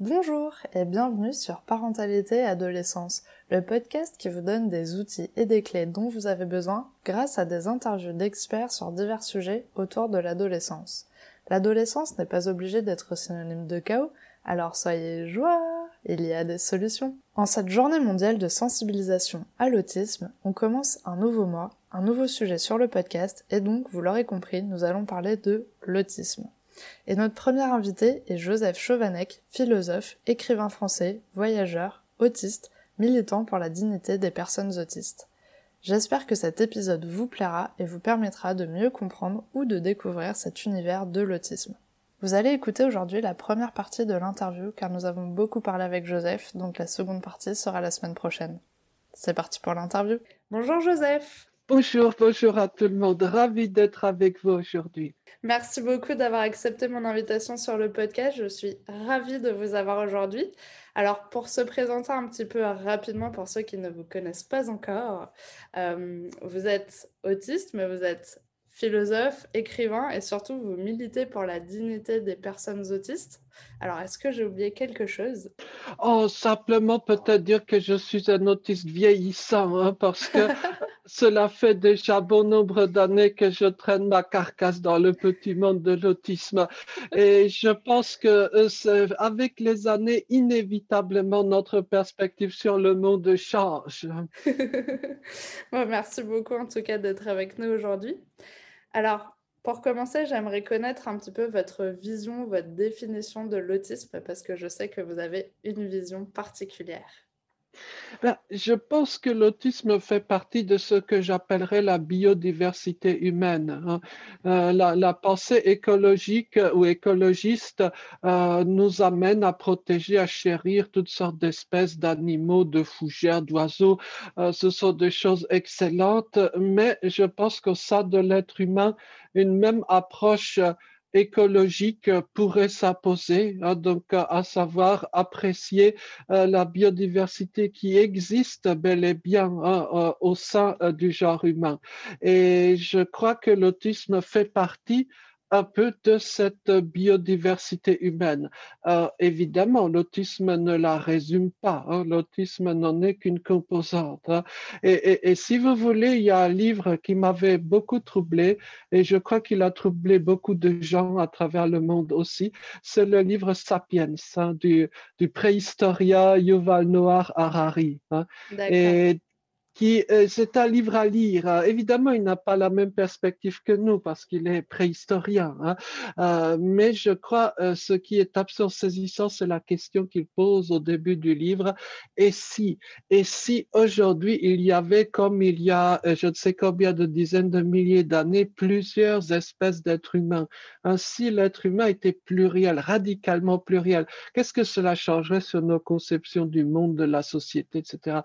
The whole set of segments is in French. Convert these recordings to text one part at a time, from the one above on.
Bonjour et bienvenue sur Parentalité et Adolescence, le podcast qui vous donne des outils et des clés dont vous avez besoin grâce à des interviews d'experts sur divers sujets autour de l'adolescence. L'adolescence n'est pas obligée d'être synonyme de chaos, alors soyez joie, il y a des solutions. En cette journée mondiale de sensibilisation à l'autisme, on commence un nouveau mois, un nouveau sujet sur le podcast, et donc, vous l'aurez compris, nous allons parler de l'autisme. Et notre premier invité est Joseph Chauvanec, philosophe, écrivain français, voyageur, autiste, militant pour la dignité des personnes autistes. J'espère que cet épisode vous plaira et vous permettra de mieux comprendre ou de découvrir cet univers de l'autisme. Vous allez écouter aujourd'hui la première partie de l'interview car nous avons beaucoup parlé avec Joseph, donc la seconde partie sera la semaine prochaine. C'est parti pour l'interview. Bonjour Joseph Bonjour, bonjour à tout le monde. Ravi d'être avec vous aujourd'hui. Merci beaucoup d'avoir accepté mon invitation sur le podcast. Je suis ravie de vous avoir aujourd'hui. Alors, pour se présenter un petit peu rapidement pour ceux qui ne vous connaissent pas encore, euh, vous êtes autiste, mais vous êtes philosophe, écrivain et surtout vous militez pour la dignité des personnes autistes. Alors, est-ce que j'ai oublié quelque chose? Oh, simplement peut-être dire que je suis un autiste vieillissant, hein, parce que cela fait déjà bon nombre d'années que je traîne ma carcasse dans le petit monde de l'autisme. Et je pense que euh, avec les années, inévitablement, notre perspective sur le monde change. merci beaucoup en tout cas d'être avec nous aujourd'hui. Alors, pour commencer, j'aimerais connaître un petit peu votre vision, votre définition de l'autisme, parce que je sais que vous avez une vision particulière. Ben, je pense que l'autisme fait partie de ce que j'appellerais la biodiversité humaine. Hein. Euh, la, pensée écologique ou écologiste euh, nous amène à protéger, à chérir toutes sortes d'espèces d'animaux, de fougères, d'oiseaux. Euh, ce sont des choses excellentes, mais je pense qu'au sein de l'être humain, une même approche écologique pourrait s'imposer, hein, donc à savoir apprécier euh, la biodiversité qui existe bel et bien hein, euh, au sein euh, du genre humain. Et je crois que l'autisme fait partie un peu de cette biodiversité humaine. Euh, évidemment, l'autisme ne la résume pas. Hein. L'autisme n'en est qu'une composante. Hein. Et, si vous voulez, il y a un livre qui m'avait beaucoup troublé et je crois qu'il a troublé beaucoup de gens à travers le monde aussi. C'est le livre Sapiens hein, du, du préhistorien Yuval Noah Harari. Et qui euh, c'est un livre à lire. Euh, évidemment, il n'a pas la même perspective que nous parce qu'il est préhistorien. Hein. Euh, mais je crois ce qui est absolument saisissant, c'est la question qu'il pose au début du livre. Et si, et si aujourd'hui il y avait, comme il y a, je ne sais combien de dizaines de milliers d'années, plusieurs espèces d'êtres humains. Ainsi, l'être humain était pluriel, radicalement pluriel. Qu'est-ce que cela changerait sur nos conceptions du monde, de la société, etc.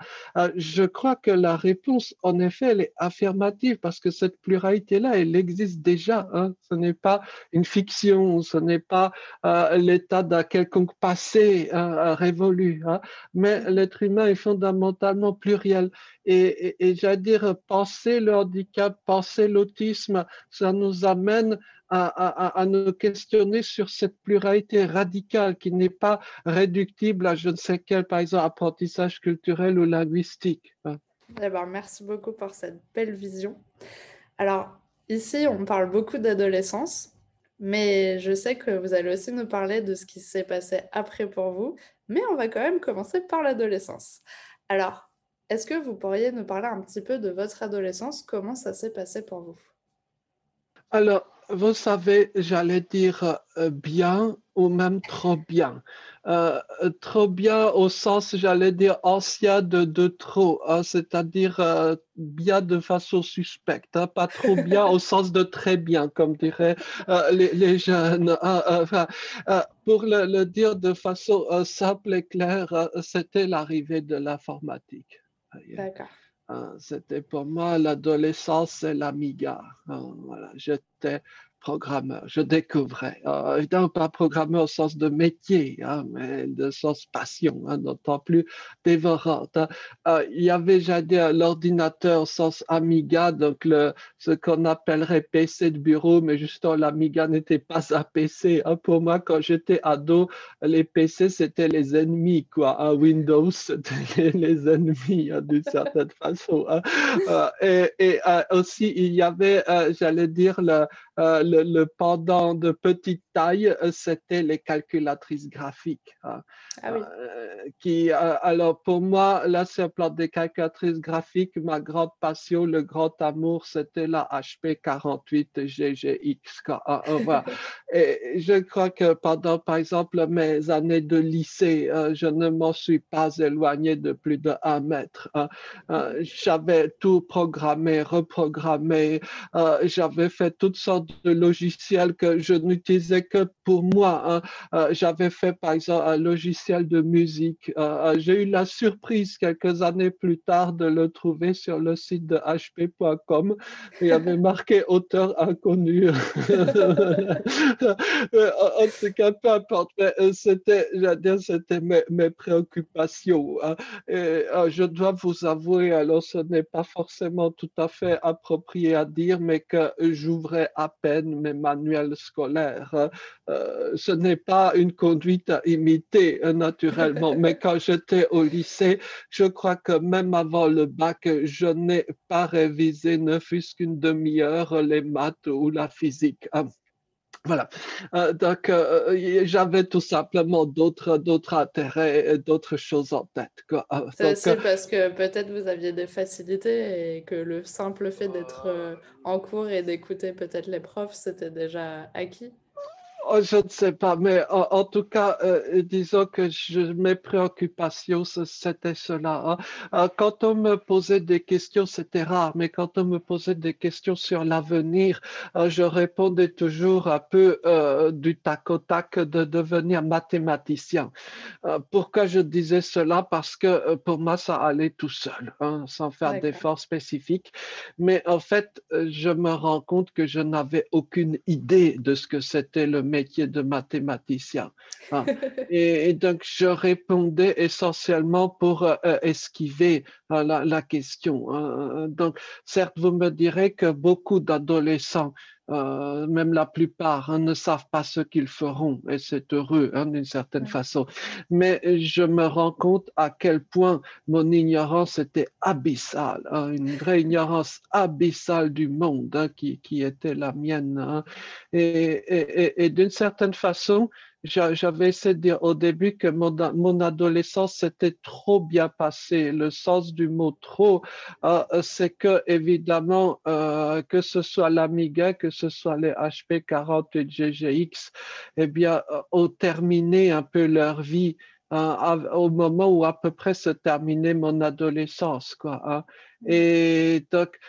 je crois que la réponse, en effet, elle est affirmative parce que cette pluralité-là, elle existe déjà. Hein. Ce n'est pas une fiction, ce n'est pas euh, l'état d'un quelconque passé euh, révolu, hein. mais l'être humain est fondamentalement pluriel. Et, j'allais dire, penser le handicap, penser l'autisme, ça nous amène à, nous questionner sur cette pluralité radicale qui n'est pas réductible à je ne sais quel, par exemple, apprentissage culturel ou linguistique. D'abord, merci beaucoup pour cette belle vision. Alors, ici, on parle beaucoup d'adolescence, mais je sais que vous allez aussi nous parler de ce qui s'est passé après pour vous, mais on va quand même commencer par l'adolescence. Alors, est-ce que vous pourriez nous parler un petit peu de votre adolescence? Comment ça s'est passé pour vous? Alors, vous savez, j'allais dire euh, bien ou même trop bien. Euh, trop bien au sens, j'allais dire, ancien de, de trop, hein, c'est-à-dire euh, bien de façon suspecte, hein, pas trop bien au sens de très bien, comme diraient les, les, jeunes. Hein, enfin, pour le, le, dire de façon simple et claire, c'était l'arrivée de l'informatique. D'accord. C'était pour moi l'adolescence, c'est l'amiga. Voilà, j'étais programmeur, je découvrais. Euh, évidemment, pas programmeur au sens de métier, hein, mais de sens passion, hein, d'autant plus dévorante. Hein. Euh, il y avait, j'allais l'ordinateur au sens Amiga, donc ce qu'on appellerait PC de bureau, mais justement, l'Amiga n'était pas un PC. Pour moi, quand j'étais ado, les PC, c'était les ennemis, quoi. Windows, c'était les ennemis, d'une certaine façon. Euh, et, et euh, aussi, il y avait, euh, j'allais dire, le, euh, le, pendant de petite taille, euh, c'était les calculatrices graphiques. Hein. Ah euh, qui, alors pour moi, là, sur le plan des calculatrices graphiques, ma grande passion, le grand amour, c'était la HP 48 GGX. Et je crois que pendant, par exemple, mes années de lycée, je ne m'en suis pas éloigné de plus de un mètre. Hein. J'avais tout programmé, reprogrammé, j'avais fait toutes sortes de logiciels que je n'utilisais que pour moi. Hein. Euh, j'avais fait par exemple un logiciel de musique. Euh, euh, j'ai eu la surprise quelques années plus tard de le trouver sur le site de hp.com. Il y avait marqué auteur inconnu. en tout cas, peu importe. C'était, c'était mes, préoccupations. Hein. Et, je dois vous avouer, alors ce n'est pas forcément tout à fait approprié à dire, mais que j'ouvrais à peine mes manuels scolaires. Euh, ce n'est pas une conduite à imiter euh, naturellement, mais quand j'étais au lycée, je crois que même avant le bac, je n'ai pas révisé ne fût-ce qu'une demi-heure les maths ou la physique. Voilà. Euh, donc, j'avais tout simplement d'autres, d'autres intérêts, d'autres choses en tête. C'est aussi parce que peut-être vous aviez des facilités et que le simple fait d'être en cours et d'écouter peut-être les profs, c'était déjà acquis. Oh, je ne sais pas, mais en, tout cas, euh, disons que je, mes préoccupations, c'était cela. Hein. Euh, quand on me posait des questions, c'était rare, mais quand on me posait des questions sur l'avenir, euh, je répondais toujours un peu du tac au tac de devenir mathématicien. pourquoi je disais cela? Parce que pour moi, ça allait tout seul, hein, sans faire d'efforts spécifiques. Mais en fait, je me rends compte que je n'avais aucune idée de ce que c'était le métier de mathématicien. Hein. et, donc, je répondais essentiellement pour euh, esquiver euh, la, question. Hein. Donc, certes, vous me direz que beaucoup d'adolescents euh, même la plupart hein, ne savent pas ce qu'ils feront et c'est heureux hein, d'une certaine façon. Mais je me rends compte à quel point mon ignorance était abyssale, hein, une vraie ignorance abyssale du monde qui, qui, était la mienne. Et, et, et d'une certaine façon, j'avais essayé de dire au début que mon, adolescence s'était trop bien passée. Le sens du mot trop, euh, c'est que évidemment, euh, que ce soit l'Amiga, que ce soit les HP 48 GGX, eh bien, euh, ont terminé un peu leur vie au moment où à peu près se terminait mon adolescence, quoi. Hein. Et donc,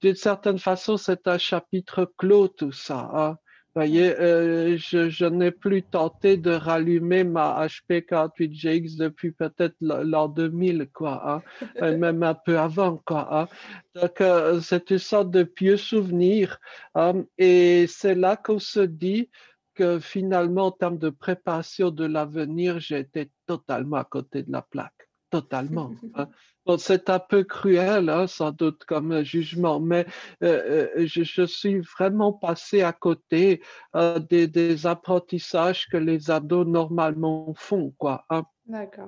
d'une certaine façon, c'est un chapitre clos tout ça. Hein voyez, euh, je, je n'ai plus tenté de rallumer ma HP 48GX depuis peut-être l'an 2000, quoi, hein, même un peu avant, quoi. Hein. Donc, euh, c'est une sorte de pieux souvenir. Hein, et c'est là qu'on se dit que finalement, en termes de préparation de l'avenir, j'étais totalement à côté de la plaque, totalement. Hein c'est un peu cruel, hein, sans doute, comme jugement, mais euh, euh, je, suis vraiment passé à côté euh, des, apprentissages que les ados normalement font, quoi. Hein.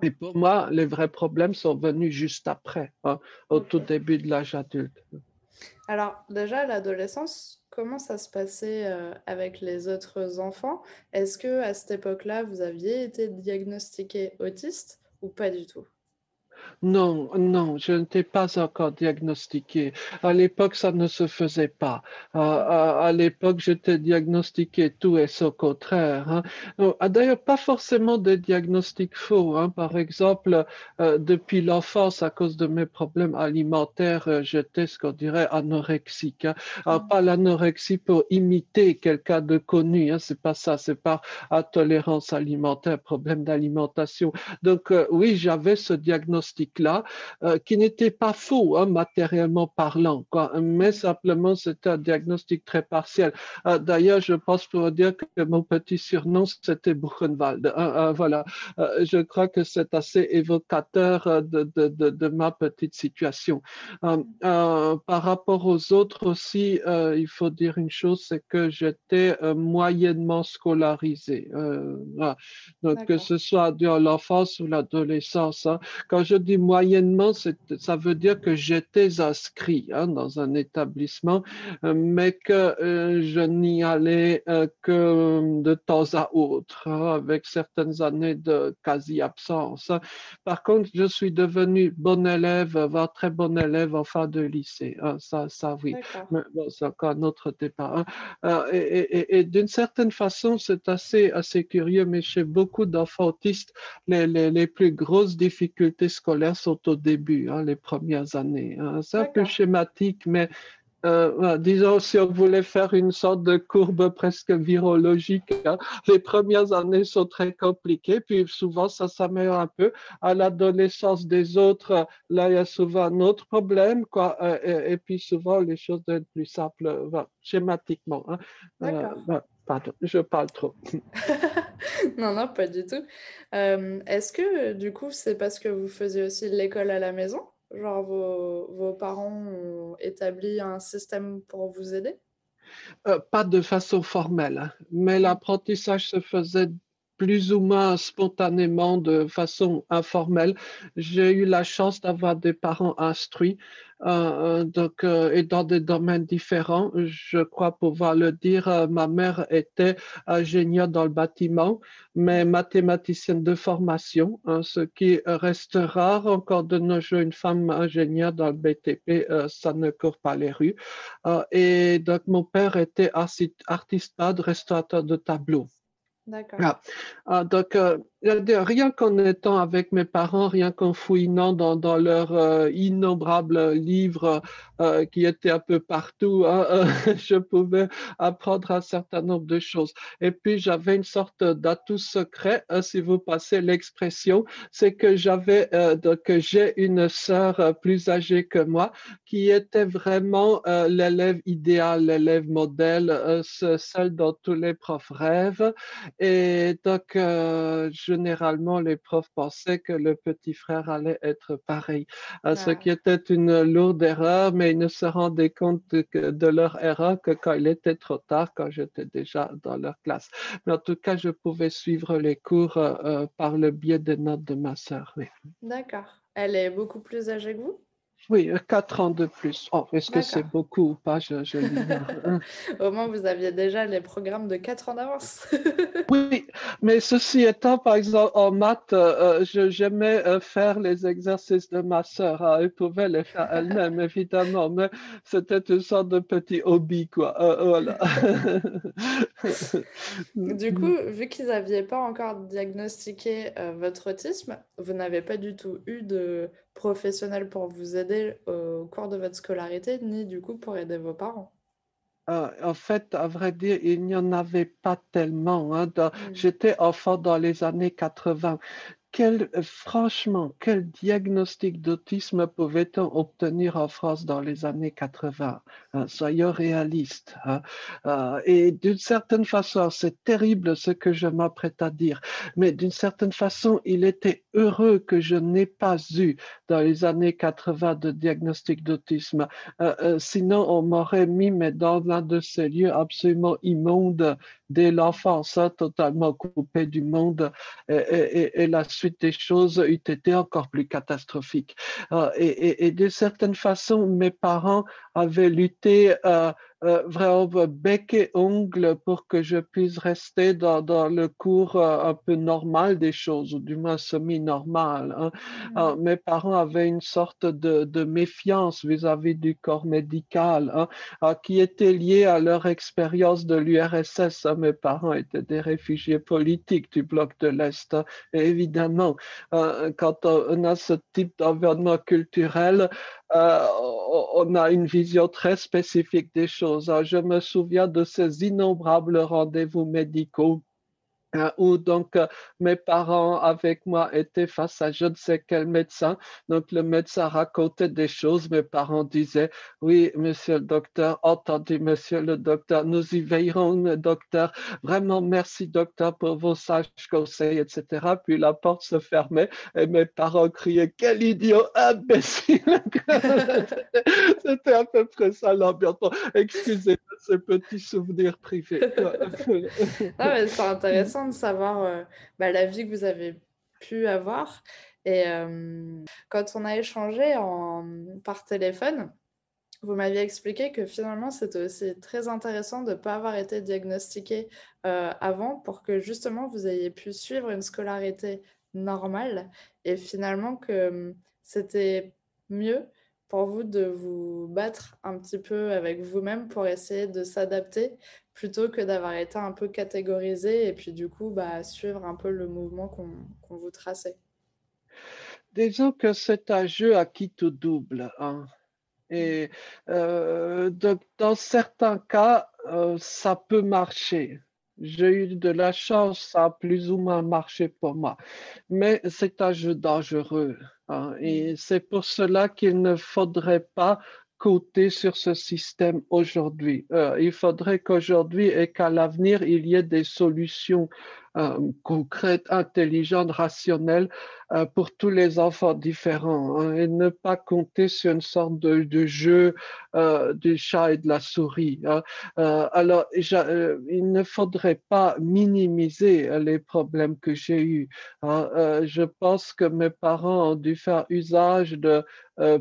Et pour moi, les vrais problèmes sont venus juste après, hein, au tout début de l'âge adulte. Alors, déjà, l'adolescence, comment ça se passait avec les autres enfants? Est-ce que à cette époque-là, vous aviez été diagnostiqué autiste ou pas du tout? Non, non, je n'étais pas encore diagnostiqué. À l'époque, ça ne se faisait pas. À, l'époque, j'étais diagnostiqué tout et ce contraire. Hein. Ah, d'ailleurs, pas forcément des diagnostics faux. Hein. Par exemple, euh, depuis l'enfance, à cause de mes problèmes alimentaires, euh, j'étais ce qu'on dirait anorexique. Hein. Alors, pas l'anorexie pour imiter quelqu'un de connu. C'est pas ça. C'est par intolérance alimentaire, problème d'alimentation. Donc, euh, oui, j'avais ce diagnostic diagnostic-là, qui n'était pas faux, hein, matériellement parlant, quoi, mais simplement c'était un diagnostic très partiel. D'ailleurs, je pense pour dire que mon petit surnom, c'était Buchenwald. voilà, je crois que c'est assez évocateur de, de, de, de, ma petite situation. par rapport aux autres aussi, il faut dire une chose, c'est que j'étais moyennement scolarisé. Voilà. Donc, que ce soit dans l'enfance ou l'adolescence. Hein. Quand je dis moyennement, ça veut dire que j'étais inscrit hein, dans un établissement, euh, mais que euh, je n'y allais euh, que de temps à autre, hein, avec certaines années de quasi-absence. Par contre, je suis devenu bon élève, voire très bon élève en fin de lycée. Ça, ça oui. Mais bon, c'est encore un autre départ. Et, et, et d'une certaine façon, c'est assez, assez curieux, mais chez beaucoup d'enfants autistes, les, les, les, plus grosses difficultés scolaires sont au début, hein, les premières années. Hein. C'est un peu schématique, mais euh, disons, si on voulait faire une sorte de courbe presque virologique, hein, les premières années sont très compliquées, puis souvent ça s'améliore un peu. À l'adolescence des autres, là, il y a souvent un autre problème, quoi, euh, et, puis souvent les choses deviennent plus simples, euh, schématiquement. Hein. Pardon, je parle trop. non, non, pas du tout. Est-ce que du coup, c'est parce que vous faisiez aussi l'école à la maison? Genre, vos, vos, parents ont établi un système pour vous aider? Euh, Pas de façon formelle, hein, mais mmh. l'apprentissage se faisait plus ou moins spontanément, de façon informelle. J'ai eu la chance d'avoir des parents instruits, euh, euh, donc, euh, et dans des domaines différents. Je crois pouvoir le dire, ma mère était ingénieure dans le bâtiment, mais mathématicienne de formation, hein, ce qui reste rare encore de nos jours, une femme ingénieure dans le BTP, ça ne court pas les rues. et donc, mon père était artiste peintre, restaurateur de tableaux. D'accord. Ah, donc, euh, rien qu'en étant avec mes parents, rien qu'en fouinant dans, dans leurs euh, innombrables livres euh, qui étaient un peu partout, hein, je pouvais apprendre un certain nombre de choses. Et puis, j'avais une sorte d'atout secret, hein, si vous passez l'expression, c'est que j'avais, donc, j'ai une sœur plus âgée que moi qui était vraiment l'élève idéal, l'élève modèle, celle dont tous les profs rêvent. Et donc, euh, généralement, les profs pensaient que le petit frère allait être pareil, ce qui était une lourde erreur, mais ils ne se rendaient compte de, leur erreur que quand il était trop tard, quand j'étais déjà dans leur classe. Mais en tout cas, je pouvais suivre les cours euh, euh, par le biais des notes de ma sœur. D'accord. Elle est beaucoup plus âgée que vous? Oui, euh, quatre ans de plus. Oh, est-ce que c'est beaucoup ou pas? Je, je. Au moins, vous aviez déjà les programmes de quatre ans d'avance. oui, mais ceci étant, par exemple, en maths, euh, euh j'aimais euh, faire les exercices de ma sœur. Hein. Elle pouvait les faire elle-même, évidemment, mais c'était une sorte de petit hobby, quoi. voilà. du coup, vu qu'ils n'avaient pas encore diagnostiqué votre autisme, vous n'avez pas du tout eu de professionnel pour vous aider au cours de votre scolarité, ni du coup pour aider vos parents? Euh, en fait, à vrai dire, il n'y en avait pas tellement. Hein. Mmh. J'étais enfant dans les années 80 quel, franchement, quel diagnostic d'autisme pouvait-on obtenir en France dans les années 80 hein, Soyons réalistes. Hein? Euh, et d'une certaine façon, c'est terrible ce que je m'apprête à dire, mais d'une certaine façon, il était heureux que je n'ai pas eu dans les années 80 de diagnostic d'autisme. Euh, euh, sinon, on m'aurait mis dans l'un de ces lieux absolument immondes dès l'enfance, hein, totalement coupé du monde, et, la des choses eût été encore plus catastrophique. Euh, et, de certaine façon, mes parents avaient lutté euh, euh, vraiment bec et ongle pour que je puisse rester dans, dans le cours euh, un peu normal des choses, ou du moins semi-normal. Hein. Mm. mes parents avaient une sorte de, de méfiance vis-à-vis du corps médical hein, qui était liée à leur expérience de l'URSS. Hein. Mes parents étaient des réfugiés politiques du bloc de l'Est. Et évidemment, quand on a ce type d'environnement culturel, euh, on a une vision très spécifique des choses. Hein. Je me souviens de ces innombrables rendez-vous médicaux où donc euh, mes parents avec moi étaient face à je ne sais quel médecin. Donc le médecin racontait des choses. Mes parents disaient oui, monsieur le docteur, entendu, monsieur le docteur, nous y veillerons, docteur. Vraiment, merci docteur pour vos sages conseils, etc. Puis la porte se fermait et mes parents criaient quel idiot imbécile. C'était à peu près ça l'ambiance. Excusez ce petit souvenir privé. ah, c'est intéressant de savoir euh, bah, la vie que vous avez pu avoir. Et euh, quand on a échangé par téléphone, vous m'aviez expliqué que finalement, c'était aussi très intéressant de ne pas avoir été diagnostiqué euh, avant pour que justement vous ayez pu suivre une scolarité normale et finalement que c'était mieux pour vous de vous battre un petit peu avec vous-même pour essayer de s'adapter plutôt que d'avoir été un peu catégorisé et puis du coup bah, suivre un peu le mouvement qu'on vous traçait Disons que c'est un jeu à qui tout double. Hein. Et euh, dans certains cas, euh, ça peut marcher. J'ai eu de la chance, ça a plus ou moins marché pour moi. Mais c'est un jeu dangereux. Hein, et c'est pour cela qu'il ne faudrait pas compter sur ce système aujourd'hui. Euh, il faudrait qu'aujourd'hui et qu'à l'avenir, il y ait des solutions euh, concrètes, intelligentes, rationnelles euh, pour tous les enfants différents hein, et ne pas compter sur une sorte de, jeu euh, du chat et de la souris. Hein. Euh, alors, il ne faudrait pas minimiser les problèmes que j'ai eus. Hein. je pense que mes parents ont dû faire usage de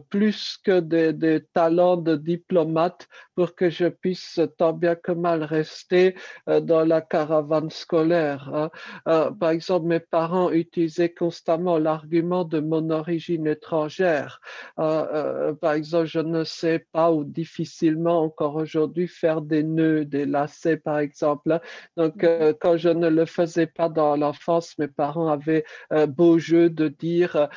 plus que des, talents de diplomate pour que je puisse tant bien que mal rester dans la caravane scolaire. par exemple, mes parents utilisaient constamment l'argument de mon origine étrangère. Euh, euh, par exemple, je ne sais pas ou difficilement encore aujourd'hui faire des nœuds, des lacets, par exemple. Donc, euh, mhm. quand je ne le faisais pas dans l'enfance, mes parents avaient un beau jeu de dire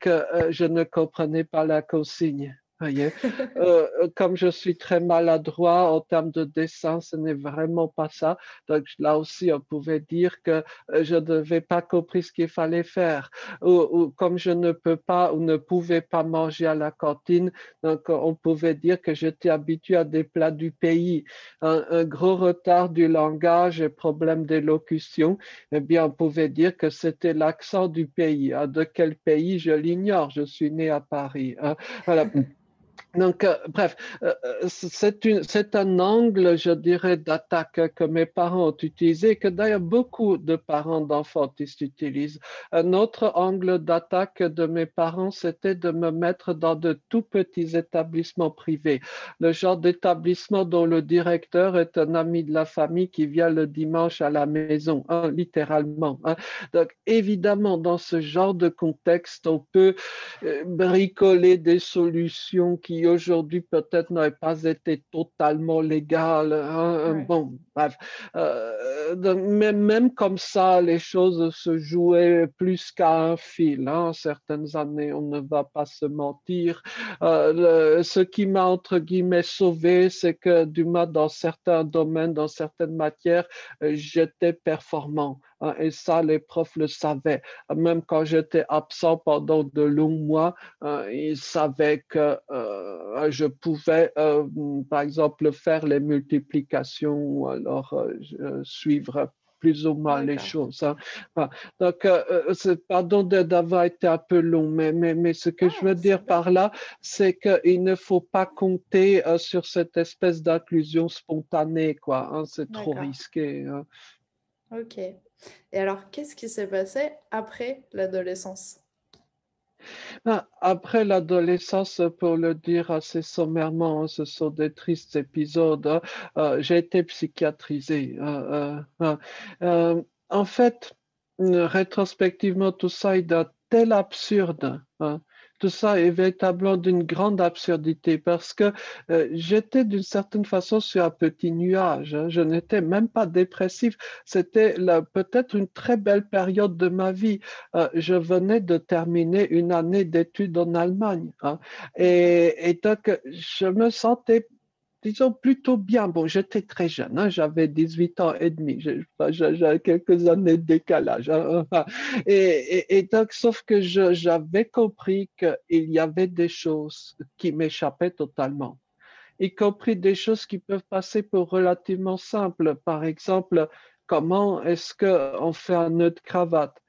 que je ne comprenais pas la consigne. Euh, euh, comme je suis très maladroit en termes de dessin, ce n'est vraiment pas ça. Donc là aussi, on pouvait dire que euh, je ne devais pas compris ce qu'il fallait faire. Ou, comme je ne peux pas ou ne pouvais pas manger à la cantine, donc on pouvait dire que j'étais habitué à des plats du pays. Un, gros retard du langage et problème d'élocution, eh bien, on pouvait dire que c'était l'accent du pays. Ah, de quel pays, je l'ignore. Je suis né à Paris. Hein. Voilà. Donc, euh, bref, euh, euh, c'est un angle, je dirais, d'attaque que mes parents ont utilisé, que d'ailleurs beaucoup de parents d'enfants utilisent. Un autre angle d'attaque de mes parents, c'était de me mettre dans de tout petits établissements privés, le genre d'établissement dont le directeur est un ami de la famille qui vient le dimanche à la maison, hein, littéralement. Hein. Donc, évidemment, dans ce genre de contexte, on peut bricoler des solutions qui aujourd'hui peut-être n'aurait pas été totalement légal. Hein, bon, bref. Euh, mais même comme ça, les choses se jouaient plus qu'à un fil. Hein. Certaines années, on ne va pas se mentir. Euh, ce qui m'a, entre guillemets, sauvé, c'est que du moins, dans certains domaines, dans certaines matières, j'étais performant. Hein, et ça, les profs le savaient. Même quand j'étais absent pendant de longs mois, hein, ils savaient que euh, je pouvais, euh, par exemple, faire les multiplications ou alors euh, suivre plus ou moins les choses. Hein. Donc, pardon d'avoir été un peu long, mais, mais, mais ce que je veux dire par là, c'est qu'il ne faut pas compter sur cette espèce d'inclusion spontanée, quoi. c'est trop risqué. Ok. Et alors, qu'est-ce qui s'est passé après l'adolescence? Ben, après l'adolescence, pour le dire assez sommairement, hein, ce sont des tristes épisodes. Hein, euh, j'ai été psychiatrisé. Hein, euh, en fait, rétrospectivement, tout ça est d'un tel absurde tout ça est véritablement d'une grande absurdité parce que euh, j'étais d'une certaine façon sur un petit nuage. Hein. Je n'étais même pas dépressif. C'était peut-être une très belle période de ma vie. Euh, je venais de terminer une année d'études en Allemagne. Hein. Et, et donc, je me sentais disons, plutôt bien. Bon, j'étais très jeune, hein, j'avais 18 ans et demi, j'avais quelques années de décalage. Hein, et, et, donc, sauf que j'avais compris qu'il y avait des choses qui m'échappaient totalement y compris des choses qui peuvent passer pour relativement simples. Par exemple, comment est-ce qu'on fait un nœud de cravate?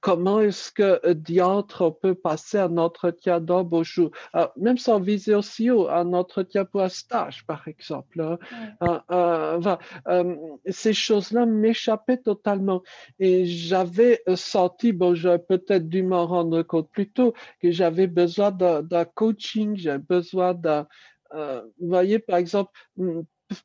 Comment est-ce que euh, diantre peut passer un entretien d'embauche, euh, même sans viser aussi haut, un entretien pour un stage, par exemple. Hein. ces choses-là m'échappaient totalement. Et j'avais senti, bon, j'aurais peut-être dû m'en rendre compte plus tôt, que j'avais besoin d'un coaching, j'avais besoin d'un, vous voyez, par exemple, hmm,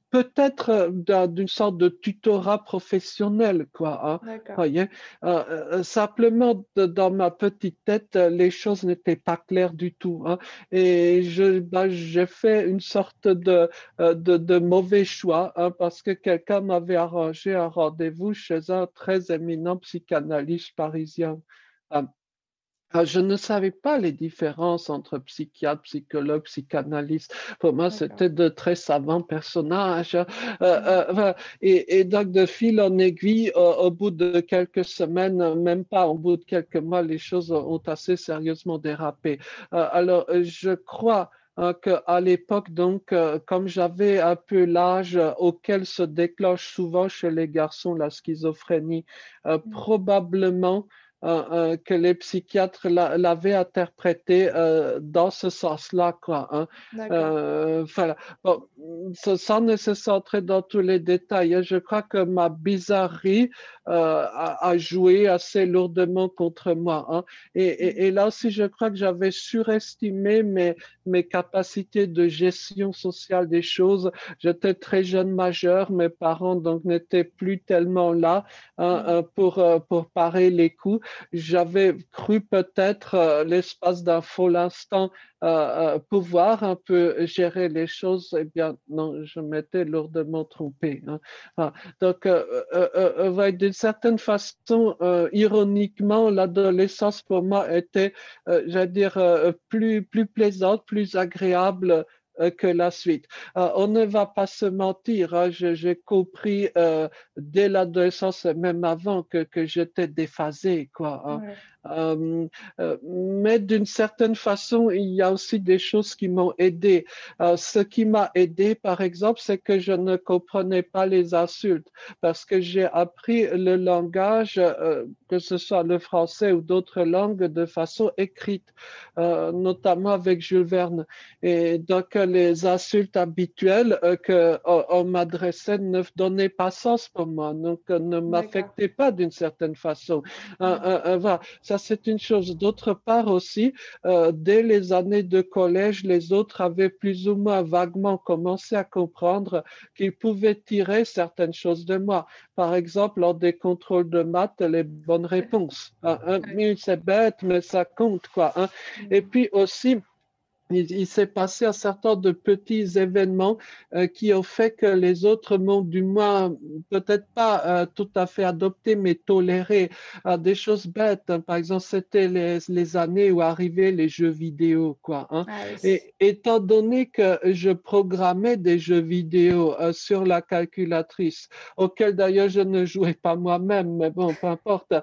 peut-être euh, d'une sorte de tutorat professionnel, quoi. Hein, voyez euh, euh, simplement, dans ma petite tête, les choses n'étaient pas claires du tout. Hein, et je, bah, j'ai fait une sorte de, de, de mauvais choix hein, parce que quelqu'un m'avait arrangé un rendez-vous chez un très éminent psychanalyste parisien. Ah, je ne savais pas les différences entre psychiatre, psychologue, psychanalyste. Pour moi, c'était de très savants personnages. Euh, euh, et, donc, de fil en aiguille, au bout de quelques semaines, même pas au bout de quelques mois, les choses ont assez sérieusement dérapé. Euh, alors, je crois hein, qu'à l'époque, donc, comme j'avais un peu l'âge auquel se déclenche souvent chez les garçons la schizophrénie, mmh. probablement que les psychiatres l'avaient interprété euh, dans ce sens-là, quoi. Hein. Euh, bon, sans nécessairement entrer dans tous les détails, hein, je crois que ma bizarrerie euh, a, joué assez lourdement contre moi. Hein. Et, et, là aussi, je crois que j'avais surestimé mes, mes capacités de gestion sociale des choses. J'étais très jeune majeur, mes parents donc n'étaient plus tellement là hein, mmh. pour, pour parer les coups j'avais cru peut-être euh, l'espace d'un faux instant euh, euh, pouvoir un peu gérer les choses. Eh bien, non, je m'étais lourdement trompé. Hein. Ah, donc, d'une certaine façon, ironiquement, l'adolescence pour moi était, j'allais dire, plus, plus plaisante, plus agréable que la suite. Euh, on ne va pas se mentir, hein, j'ai compris euh, dès l'adolescence, même avant, que, que j'étais déphasé. Quoi, hein. Euh, euh, mais d'une certaine façon, il y a aussi des choses qui m'ont aidé. Euh, ce qui m'a aidé, par exemple, c'est que je ne comprenais pas les insultes parce que j'ai appris le langage, que ce soit le français ou d'autres langues, de façon écrite, notamment avec Jules Verne. Et donc, les insultes habituelles que on, m'adressait ne donnaient pas sens pour moi, donc ne m'affectaient pas d'une certaine façon. Voilà c'est une chose. D'autre part aussi, euh, dès les années de collège, les autres avaient plus ou moins vaguement commencé à comprendre qu'ils pouvaient tirer certaines choses de moi. Par exemple, lors des contrôles de maths, les bonnes réponses. Hein, hein, c'est bête, mais ça compte, quoi. Hein. Et puis aussi, il, s'est passé un certain nombre de petits événements euh, qui ont fait que les autres m'ont du moins peut-être pas euh, tout à fait adopté, mais toléré euh, des choses bêtes. Hein. Par exemple, c'était les, les, années où arrivaient les jeux vidéo, quoi. Hein. Ah Et étant donné que je programmais des jeux vidéo sur la calculatrice, auquel d'ailleurs je ne jouais pas moi-même, mais bon, peu importe,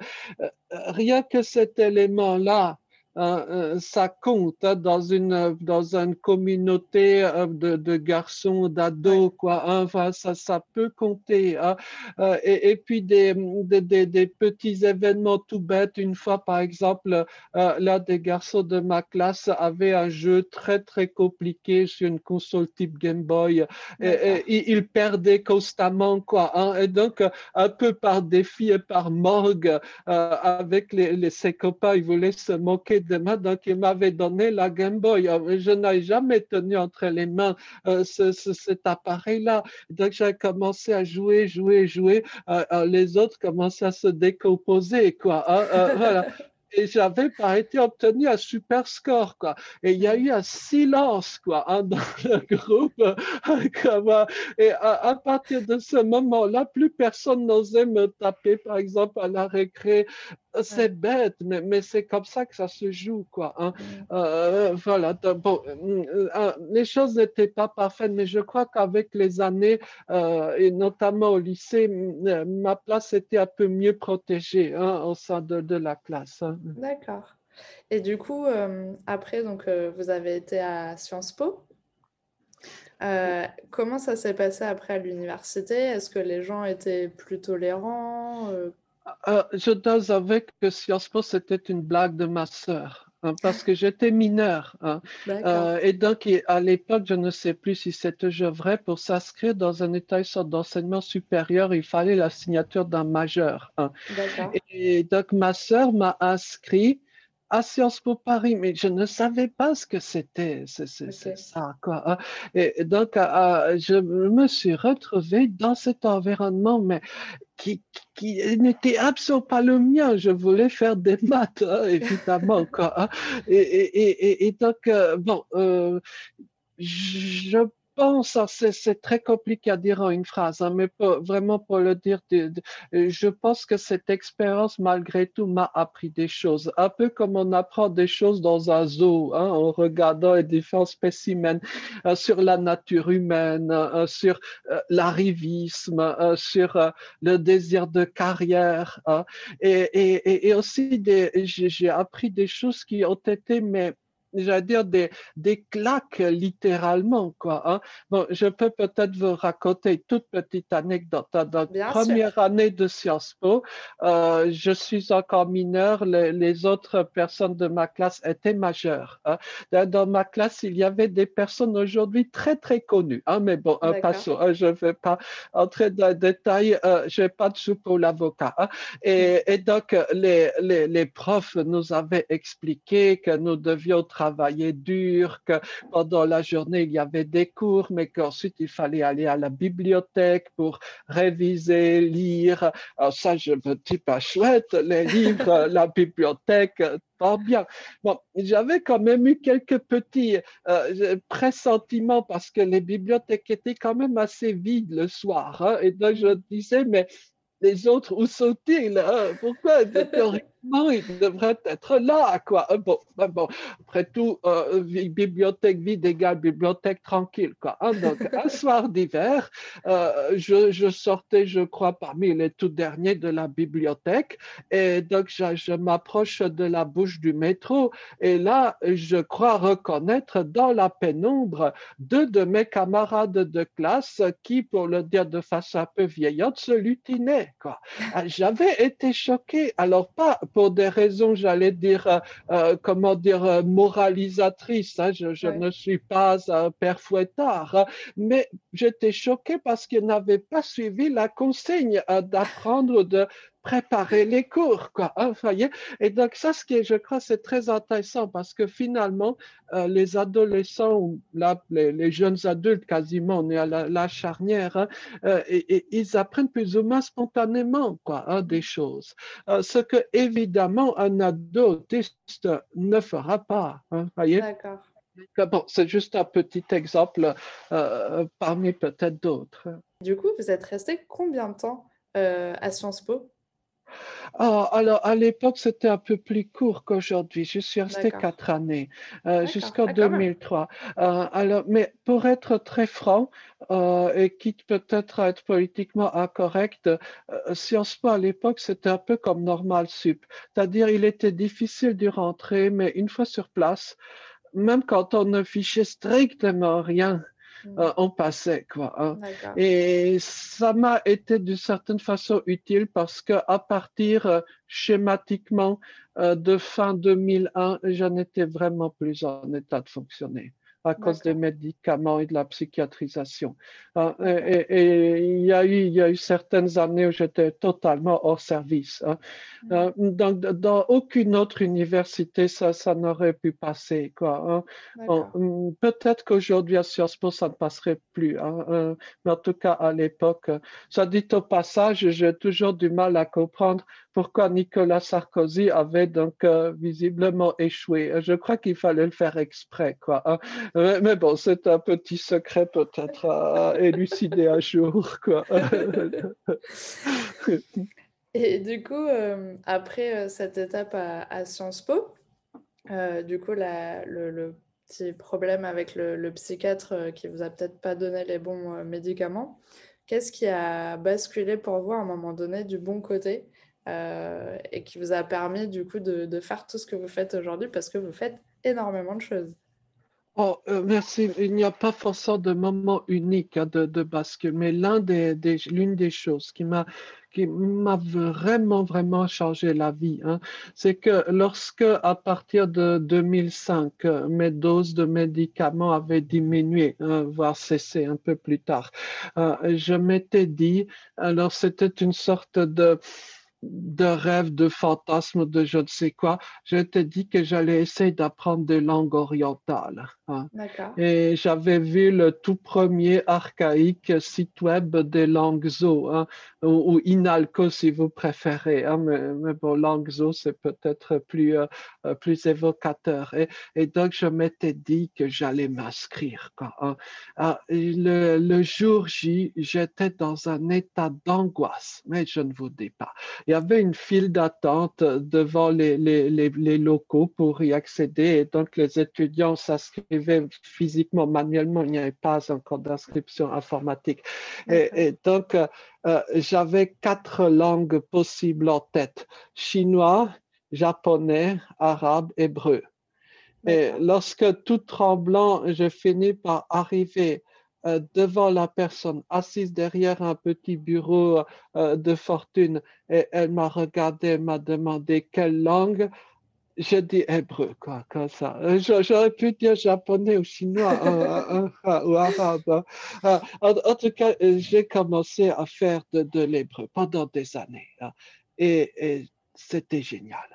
rien que cet élément-là euh, ça compte hein, dans une dans une communauté euh, de, de garçons d'ados quoi hein, enfin ça ça peut compter hein, euh, et, et, puis des, des, des, petits événements tout bêtes. Une fois par exemple là des garçons de ma classe avaient un jeu très très compliqué sur une console type Game Boy. Et, ils perdaient constamment quoi et donc un peu par défi et par morgue avec les, les ses copains ils voulaient se moquer de donc il m'avait donné la Game Boy. Euh, je n'avais jamais tenu entre les mains euh, cet appareil-là. Donc j'ai commencé à jouer, jouer, jouer. Euh, les autres commençaient à se décomposer, quoi. Hein, voilà et j'avais par été obtenu un super score quoi et il y a eu un silence quoi hein, dans le groupe et à, partir de ce moment là plus personne n'osait me taper par exemple à la récré c'est bête, mais, mais c'est comme ça que ça se joue, quoi. Hein. Euh, voilà. Bon, euh, euh, les choses n'étaient pas parfaites, mais je crois qu'avec les années, et notamment au lycée, ma place était un peu mieux protégée hein, au sein de, de la classe. Hein. D'accord. Et du coup, après, donc, vous avez été à Sciences Po. comment ça s'est passé après à l'université? Est-ce que les gens étaient plus tolérants euh, je dois avouer que Sciences Po, c'était une blague de ma sœur. Hein, parce que j'étais mineur. Hein. Euh, et donc, à l'époque, je ne sais plus si c'est toujours vrai, pour s'inscrire dans un établissement d'enseignement supérieur, il fallait la signature d'un majeur. Hein. Et donc, ma sœur m'a inscrit à Sciences Po Paris, mais je ne savais pas ce que c'était, c'est ça, quoi. Hein. Et donc, je me suis retrouvée dans cet environnement, mais qui, qui n'était absolument pas le mien. Je voulais faire des maths, hein, évidemment, quoi. Hein. Et, et, et, et, donc, euh, bon, euh, je pense, c'est très compliqué à dire en une phrase, hein, mais vraiment pour le dire, je pense que cette expérience, malgré tout, m'a appris des choses. Un peu comme on apprend des choses dans un zoo, hein, en regardant les différents spécimens euh, sur la nature humaine, euh, sur euh, l'arrivisme, sur le désir de carrière. Hein, et, aussi, j'ai appris des choses qui ont été, mais j'allais dire, des, des claques littéralement. Quoi, hein. Bon, je peux peut-être vous raconter toute petite anecdote. Dans la première année de Sciences Po, euh, je suis encore mineur, les, les, autres personnes de ma classe étaient majeures. Hein. Dans ma classe, il y avait des personnes aujourd'hui très, très connues. Hein, mais bon, passons, hein, je ne vais pas entrer dans les détails, euh, je n'ai pas de soupe pour l'avocat. Hein. Et, et, donc, les, les, les profs nous avaient expliqué que nous devions travailler travailler dur, que pendant la journée, il y avait des cours, mais qu'ensuite, il fallait aller à la bibliothèque pour réviser, lire. Alors ça, je me dis pas chouette, les livres, la bibliothèque, pas bien. Bon, j'avais quand même eu quelques petits euh, pressentiments parce que les bibliothèques étaient quand même assez vides le soir. Hein, et donc, je disais, mais les autres, où sont-ils hein? Pourquoi il devrait être là, quoi. Euh, bon, ben bon après tout, euh, bibliothèque vide égale bibliothèque tranquille, quoi. Hein. Donc, un soir d'hiver, euh, je, je, sortais, je crois, parmi les tout derniers de la bibliothèque, et donc je, je m'approche de la bouche du métro, et là, je crois reconnaître dans la pénombre deux de mes camarades de classe qui, pour le dire de façon un peu vieillotte, se lutinaient, quoi. J'avais été choqué, alors pas pour des raisons, j'allais dire, euh, euh, comment dire, euh, moralisatrices. Hein. Je, ne suis pas un père fouettard, hein. mais j'étais choqué parce qu'il n'avait pas suivi la consigne d'apprendre de préparer les cours, quoi. Hein, et donc ça, ce qui est, je crois, c'est très intéressant parce que finalement, euh, les adolescents ou là, les, jeunes adultes, quasiment, on est à la, charnière, hein, euh, et, ils apprennent plus ou moins spontanément, quoi, hein, des choses. Euh, ce que évidemment un ado autiste ne fera pas. Hein, voyez. D'accord. Bon, c'est juste un petit exemple parmi peut-être d'autres. Du coup, vous êtes resté combien de temps à Sciences Po? Ah, alors, à l'époque, c'était un peu plus court qu'aujourd'hui. Je suis restée quatre années, euh, jusqu'en 2003. Euh, alors, mais pour être très franc, euh, et quitte peut-être à être politiquement incorrect, Sciences Po à l'époque, c'était un peu comme Normal Sup. C'est-à-dire, il était difficile d'y rentrer, mais une fois sur place, même quand on ne fichait strictement rien, euh, on passait quoi. Hein. Et ça m'a été d'une certaine façon utile parce que à partir euh, schématiquement euh, de fin 2001, j'en étais vraiment plus en état de fonctionner à cause des médicaments et de la psychiatrisation. Hein, et, il, y a eu, il y a eu certaines années où j'étais totalement hors service. Hein. Mm. Euh, donc, dans aucune autre université, ça, ça n'aurait pu passer. Quoi, hein. mm, Peut-être qu'aujourd'hui, à Sciences Po, ça ne passerait plus. Euh, mais en tout cas, à l'époque, ça dit au passage, j'ai toujours du mal à comprendre pourquoi Nicolas Sarkozy avait donc euh, visiblement échoué. Je crois qu'il fallait le faire exprès, quoi. Hein. Mais, bon, c'est un petit secret peut-être à élucider un jour, quoi. Et du coup, après cette étape à, Sciences Po, du coup, le, petit problème avec le, psychiatre qui vous a peut-être pas donné les bons médicaments, qu'est-ce qui a basculé pour vous à un moment donné du bon côté et qui vous a permis du coup de faire tout ce que vous faites aujourd'hui parce que vous faites énormément de choses? Oh, euh, merci. Il n'y a pas forcément de moment unique hein, de, de, mais l'une des choses qui m'a vraiment, vraiment changé la vie, hein, c'est que lorsque, à partir de 2005, mes doses de médicaments avaient diminué, hein, voire cessé un peu plus tard, euh, je m'étais dit, alors c'était une sorte de de rêve, de fantasme, de je ne sais quoi, je t'ai dit que j'allais essayer d'apprendre des langues orientales. Hein. Et j'avais vu le tout premier archaïque site web des langues zo, hein, ou, Inalco si vous préférez. Hein, mais, bon, langue zo, c'est peut-être plus, euh, euh, plus évocateur. Et, et, donc, je m'étais dit que j'allais m'inscrire. Ah, le, le jour J, j'étais dans un état d'angoisse, mais je ne vous dis pas il y avait une file d'attente devant les, les, les, locaux pour y accéder. Et donc les étudiants s'inscrivaient physiquement, manuellement, il n'y avait pas encore d'inscription informatique. Et, donc, euh, j'avais quatre langues possibles en tête, chinois, japonais, arabe, hébreu. Et lorsque tout tremblant, je finis par arriver euh, devant la personne assise derrière un petit bureau euh, de fortune et elle m'a regardé, m'a demandé quelle langue. J'ai dit hébreu, quoi, comme ça. Euh, j'aurais pu dire japonais ou chinois ou arabe. En, tout cas, j'ai commencé à faire de, l'hébreu pendant des années. Hein. et, c'était génial.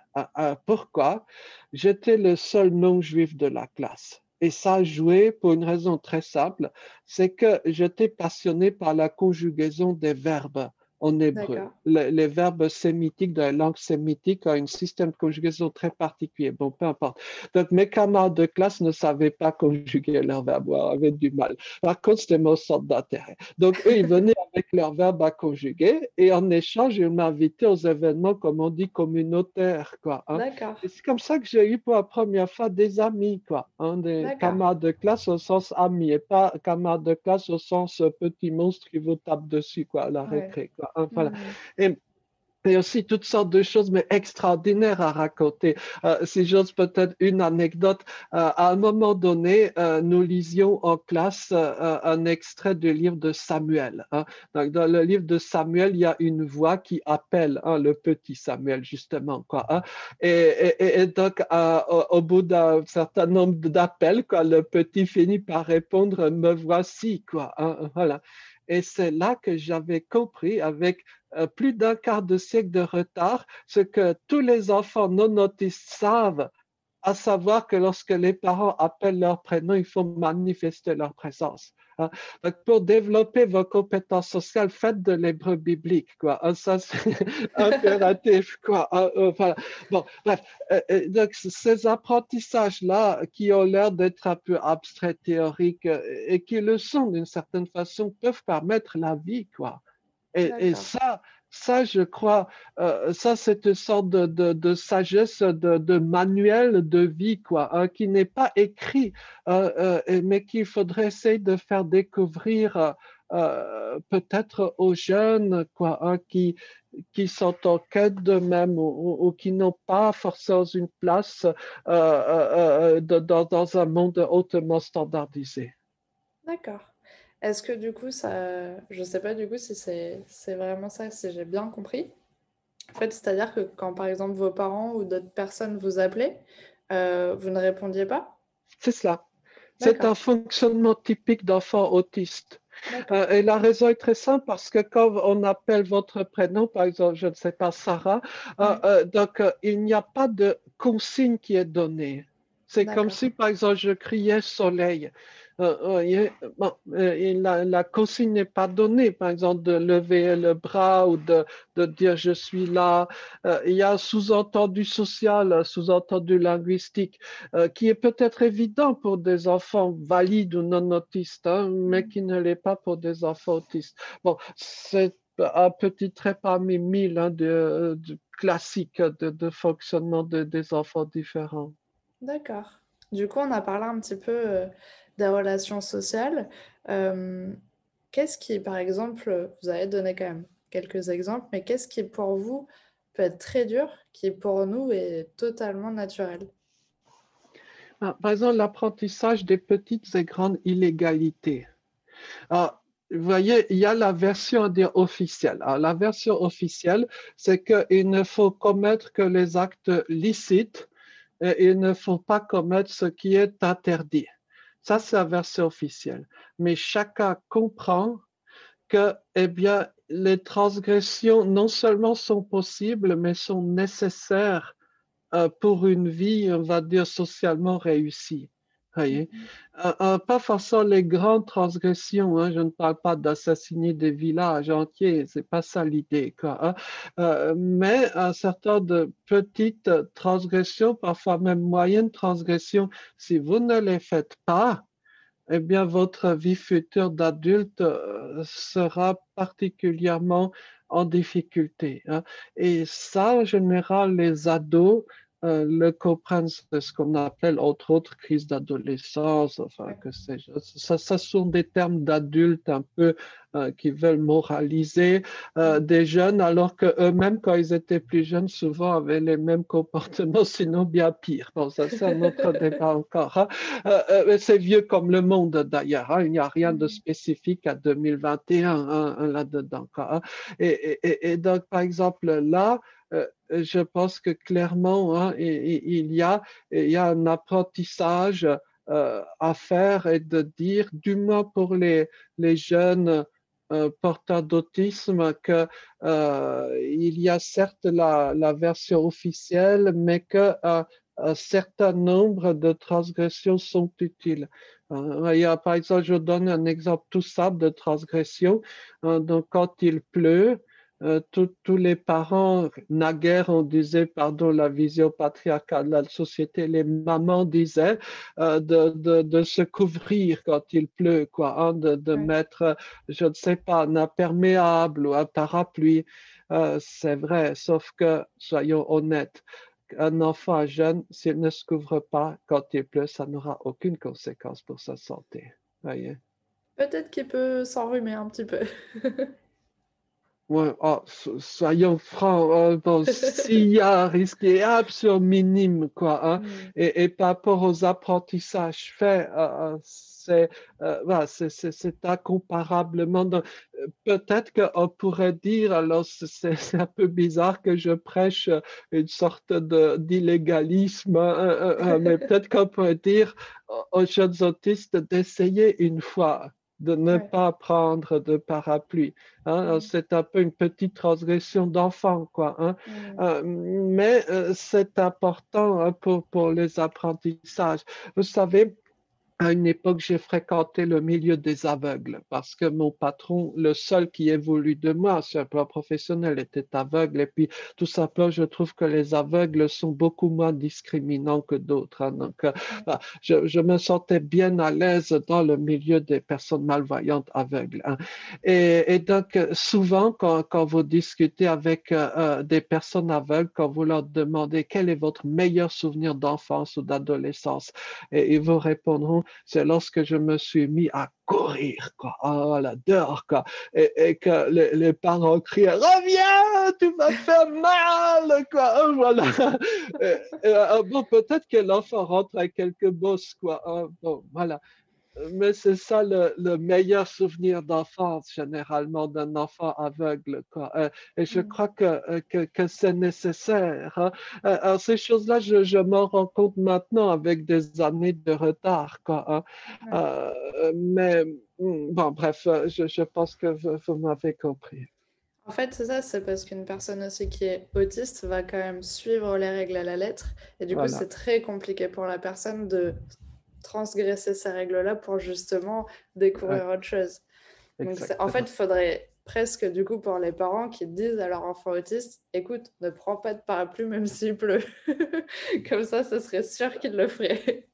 Pourquoi? J'étais le seul non-juif de la classe. Et ça a joué pour une raison très simple, c'est que j'étais passionné par la conjugaison des verbes en hébreu. les verbes sémitiques de la langue sémitique ont un système de conjugaison très particulier. Bon, peu importe. Donc, mes camarades de classe ne savaient pas conjuguer leurs verbes, avaient du mal. Par contre, c'était mon centre d'intérêt. Donc, eux, ils venaient avec leurs verbes à conjuguer et en échange, ils m'invitaient aux événements, comme on dit, communautaires, quoi. Hein. C'est comme ça que j'ai eu pour la première fois des amis, quoi. Hein, des camarades de classe au sens amis et pas camarades de classe au sens petit monstre qui vous tape dessus, quoi, à la récré, quoi. Hein, voilà. Mm. Il y a aussi toutes sortes de choses, mais extraordinaires à raconter. Euh, si j'ose peut-être une anecdote, euh, à un moment donné, euh, nous lisions en classe un extrait du livre de Samuel. Hein. Donc, dans le livre de Samuel, il y a une voix qui appelle hein, le petit Samuel, justement. Quoi, hein. et, et, et, donc, au, bout d'un certain nombre d'appels, le petit finit par répondre, me voici. Quoi, voilà. Et c'est là que j'avais compris avec euh, plus d'un quart de siècle de retard ce que tous les enfants non autistes savent, à savoir que lorsque les parents appellent leur prénom, il faut manifester leur présence. Hein. pour développer vos compétences sociales, faites de l'hébreu biblique, quoi. Hein, ça, c'est impératif, quoi. Hein, euh, bon, bref. Euh, donc, ces apprentissages-là, qui ont l'air d'être un peu abstraits, théoriques, et qui le sont d'une certaine façon, peuvent permettre la vie, quoi. Et, ça, ça, je crois, euh, ça, c'est une sorte de, sagesse, de, manuel de vie, quoi, hein, qui n'est pas écrit, euh, euh, mais qu'il faudrait essayer de faire découvrir peut-être aux jeunes, quoi, hein, qui, qui sont en quête d'eux-mêmes ou, qui n'ont pas forcément une place dans un monde hautement standardisé. D'accord. Est-ce que du coup, ça, je ne sais pas du coup si c'est vraiment ça, si j'ai bien compris. En fait, c'est-à-dire que quand par exemple vos parents ou d'autres personnes vous appelaient, euh, vous ne répondiez pas? C'est cela. C'est un fonctionnement typique d'enfant autiste. Euh, et la raison est très simple parce que quand on appelle votre prénom, par exemple, je ne sais pas, Sarah, euh, donc il n'y a pas de consigne qui est donnée. C'est comme si, par exemple, je criais soleil. Euh, euh, bon, euh, la, la, consigne n'est pas donnée, par exemple, de lever le bras ou de, de dire je suis là. il y a un sous-entendu social, un sous-entendu linguistique, qui est peut-être évident pour des enfants valides ou non autistes, hein, mais qui ne l'est pas pour des enfants autistes. Bon, c'est un petit trait parmi mille hein, de, classiques de, fonctionnement des enfants différents. D'accord. Du coup, on a parlé un petit peu des relations sociales. Euh, qu'est-ce qui, par exemple, vous avez donné quand même quelques exemples, mais qu'est-ce qui pour vous peut être très dur, qui pour nous est totalement naturel? Ah, Par exemple, l'apprentissage des petites et grandes illégalités. Ah, vous voyez, il y a la version officielle. Alors, la version officielle, c'est qu'il ne faut commettre que les actes licites et il ne faut pas commettre ce qui est interdit. Ça, c'est la version officielle. Mais chacun comprend que, eh les transgressions non seulement sont possibles, mais sont nécessaires euh, pour une vie, on va dire, socialement réussie. Voyez? Mm-hmm. Euh, euh, pas forcément les grandes transgressions, hein, je ne parle pas d'assassiner des villages entiers, c'est pas ça l'idée, hein. mais un certain de petites transgressions, parfois même moyennes transgressions, si vous ne les faites pas, eh bien, votre vie future d'adulte euh, sera particulièrement en difficulté. Hein. Et ça, en général, les ados euh, le comprennent, c'est ce qu'on appelle entre autres crise d'adolescence, enfin que sais-je. Ça, ça sont des termes d'adultes un peu euh, qui veulent moraliser euh, des jeunes, alors que eux-mêmes, quand ils étaient plus jeunes, souvent avaient les mêmes comportements, sinon bien pire. Bon, ça c'est un autre débat encore. Hein. c'est vieux comme le monde d'ailleurs. Hein. Il n'y a rien de mm-hmm. spécifique à 2021 hein, là-dedans. Et, et, et, donc, par exemple, là, je pense que clairement, hein, il, y a, un apprentissage euh, à faire et de dire, du moins pour les, jeunes euh, porteurs d'autisme, qu'il il y a certes la, version officielle, mais que un certain nombre de transgressions sont utiles. par exemple, je donne un exemple tout simple de transgression. donc, quand il pleut, euh, tous les parents, naguère, on disait, pardon, la vision patriarcale de la société, les mamans disaient euh, de, de, de, se couvrir quand il pleut, quoi, hein, de, de mettre, je ne sais pas, un imperméable ou un parapluie. Euh, c'est vrai, sauf que, soyons honnêtes, un enfant jeune, s'il ne se couvre pas quand il pleut, ça n'aura aucune conséquence pour sa santé. Voyez? Peut-être qu'il peut s'enrhumer un petit peu. Ouais, oh, soyons francs, s'il y a un risque est absolument minime, quoi, hein, mm. et, et, par rapport aux apprentissages faits, euh, euh c'est euh, voilà, c'est incomparablement. Peut-être qu'on pourrait dire, alors c'est un peu bizarre que je prêche une sorte d'illégalisme, hein, mais peut-être qu'on pourrait dire aux jeunes autistes d'essayer une fois de ne pas prendre de parapluie. Hein. C'est un peu une petite transgression d'enfant, quoi. Hein. Euh, mais euh, c'est important hein, pour, pour les apprentissages. Vous savez, à une époque, j'ai fréquenté le milieu des aveugles parce que mon patron, le seul qui ait voulu de moi sur un plan professionnel, était aveugle. Et puis, tout simplement, je trouve que les aveugles sont beaucoup moins discriminants que d'autres. Hein. Donc, euh, bah, je, je, me sentais bien à l'aise dans le milieu des personnes malvoyantes aveugles. Hein. Et, et, donc, souvent, quand, quand vous discutez avec euh, euh, des personnes aveugles, quand vous leur demandez quel est votre meilleur souvenir d'enfance ou d'adolescence, et ils vous répondront c'est lorsque je me suis mis à courir, quoi, oh, la dehors, quoi, et, que les, parents criaient Reviens, tu vas faire mal, quoi, oh, voilà. Euh, bon, peut-être que l'enfant rentre à quelques bosses, quoi, oh, bon, voilà mais c'est ça le, meilleur souvenir d'enfance, généralement, d'un enfant aveugle. Quoi. Euh, et je mm. crois que, que, que c'est nécessaire. Hein. Euh, alors, ces choses-là, je, je m'en rends compte maintenant avec des années de retard. Quoi, hein. euh, mais mm, bon, bref, je, je pense que vous, m'avez compris. En fait, c'est ça, c'est parce qu'une personne aussi qui est autiste va quand même suivre les règles à la lettre. Et du coup, c'est très compliqué pour la personne de transgresser ces règles-là pour justement découvrir autre chose. Donc, en fait, il faudrait presque du coup pour les parents qui disent à leur enfant autiste écoute, ne prends pas de parapluie même s'il pleut. Comme ça, ce serait sûr qu'il le ferait.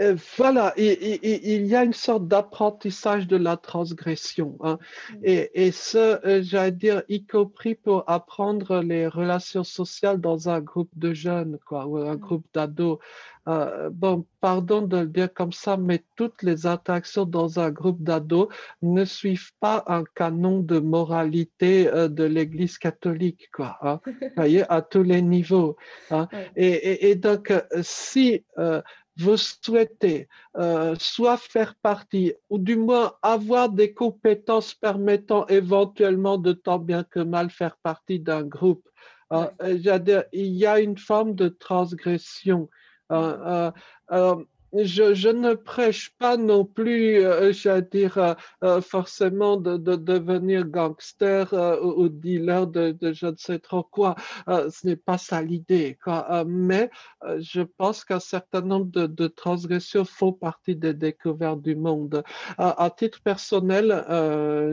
Euh, voilà, il y a une sorte d'apprentissage de la transgression. Hein. Mm. Et, et, ce, euh, j'allais dire, y compris pour apprendre les relations sociales dans un groupe de jeunes, quoi, ou un mm. groupe d'ados. Euh, bon, pardon de le dire comme ça, mais toutes les interactions dans un groupe d'ados ne suivent pas un canon de moralité euh, de l'Église catholique, quoi. Hein, voyez, à tous les niveaux. Hein. Et, et, donc, euh, si vous souhaitez euh, soit faire partie, ou du moins avoir des compétences permettant éventuellement de tant bien que mal faire partie d'un groupe, euh, il y a une forme de transgression. Euh, euh, je, ne prêche pas non plus, euh, j'allais dire, euh, euh forcément de, de, devenir gangster euh, ou, dealer de, je ne sais trop quoi. Ce n'est pas ça l'idée. mais je pense qu'un certain nombre de, transgressions font partie des découvertes du monde. à titre personnel,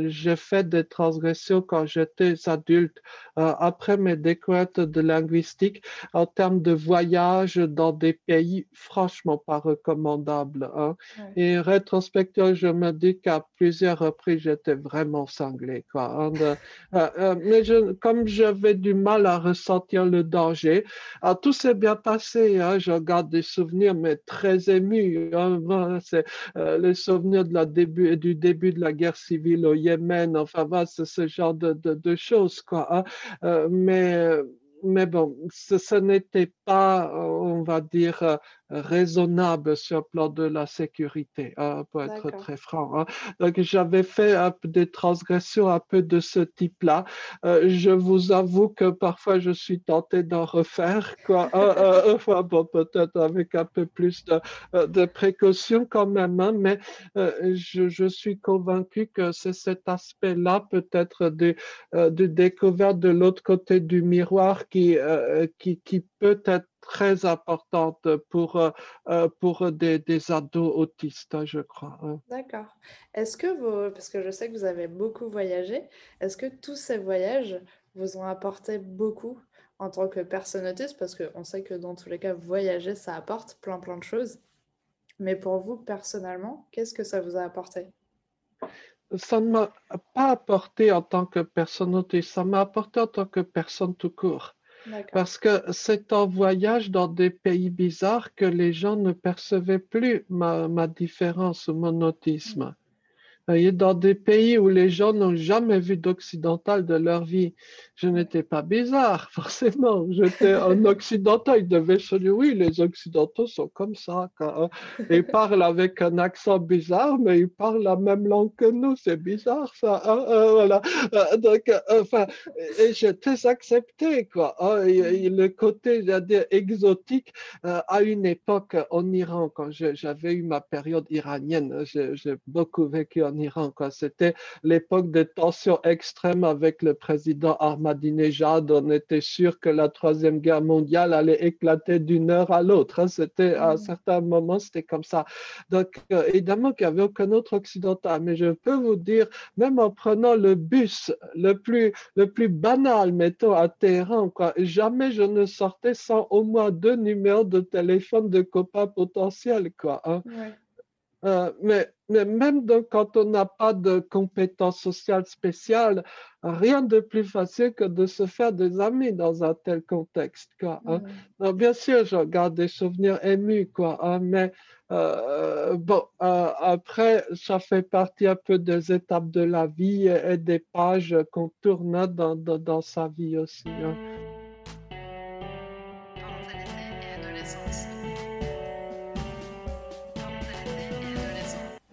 j'ai fait des transgressions quand j'étais adulte, après mes découvertes de linguistique, en termes de voyage dans des pays franchement pas recommandable. Hein. Et rétrospectivement, je me dis qu'à plusieurs reprises, j'étais vraiment cinglé. Quoi, hein, euh, euh, mais je, comme j'avais du mal à ressentir le danger, ah, tout s'est bien passé. Hein, je garde des souvenirs, mais très émus. Hein, c'est euh, les souvenirs de la début, du début de la guerre civile au Yémen. Enfin, c'est ce genre de, de, de choses. Quoi, hein. mais mais bon, ce, ce n'était pas, on va dire, raisonnable sur le plan de la sécurité, hein, pour être très franc. Hein. Donc, j'avais fait un peu des transgressions un peu de ce type-là. Euh, je vous avoue que parfois, je suis tenté d'en refaire, quoi. enfin, bon, peut-être avec un peu plus de, euh, de précaution quand même, hein, mais euh, je, je, suis convaincu que c'est cet aspect-là, peut-être, de, de découverte de l'autre côté du miroir qui, qui, qui peut être très importante pour, euh, euh, pour des, des, ados autistes, je crois. Hein. D'accord. Est-ce que vous, parce que je sais que vous avez beaucoup voyagé, est-ce que tous ces voyages vous ont apporté beaucoup en tant que personne autiste? Parce qu'on sait que dans tous les cas, voyager, ça apporte plein plein de choses. Mais pour vous, personnellement, qu'est-ce que ça vous a apporté? Ça ne m'a pas apporté en tant que personne autiste, ça m'a apporté en tant que personne tout court. Parce que c'est en voyage dans des pays bizarres que les gens ne percevaient plus ma, ma différence ou mon autisme. voyez, dans des pays où les gens n'ont jamais vu d'occidental de leur vie, je n'étais pas bizarre, forcément. J'étais un occidental. Ils devaient se dire, oui, les occidentaux sont comme ça. Quand, ils parlent avec un accent bizarre, mais ils parlent la même langue que nous. C'est bizarre, ça. Hein, euh, voilà. Euh, donc, euh, enfin, et j'étais accepté, quoi. Hein, le côté, dire, exotique, à une époque en Iran, quand j'avais eu ma période iranienne, j'ai beaucoup vécu en Iran. C'était l'époque des tensions extrêmes avec le président Ahmadinejad. On était sûr que la troisième guerre mondiale allait éclater d'une heure à l'autre. Hein. C'était à un mm. certain moment, c'était comme ça. Donc euh, évidemment qu'il n'y avait aucun autre occidental, mais je peux vous dire, même en prenant le bus le plus le plus banal, mettons à Téhéran, quoi, jamais je ne sortais sans au moins deux numéros de téléphone de copains potentiels, quoi. Hein. Euh, mais, mais, même quand on n'a pas de compétences sociales spéciales, rien de plus facile que de se faire des amis dans un tel contexte. Quoi, hein. bien sûr, je garde des souvenirs émus, quoi, hein, mais euh, bon, euh, après, ça fait partie un peu des étapes de la vie et, des pages qu'on tourne dans, dans, dans, sa vie aussi. Hein.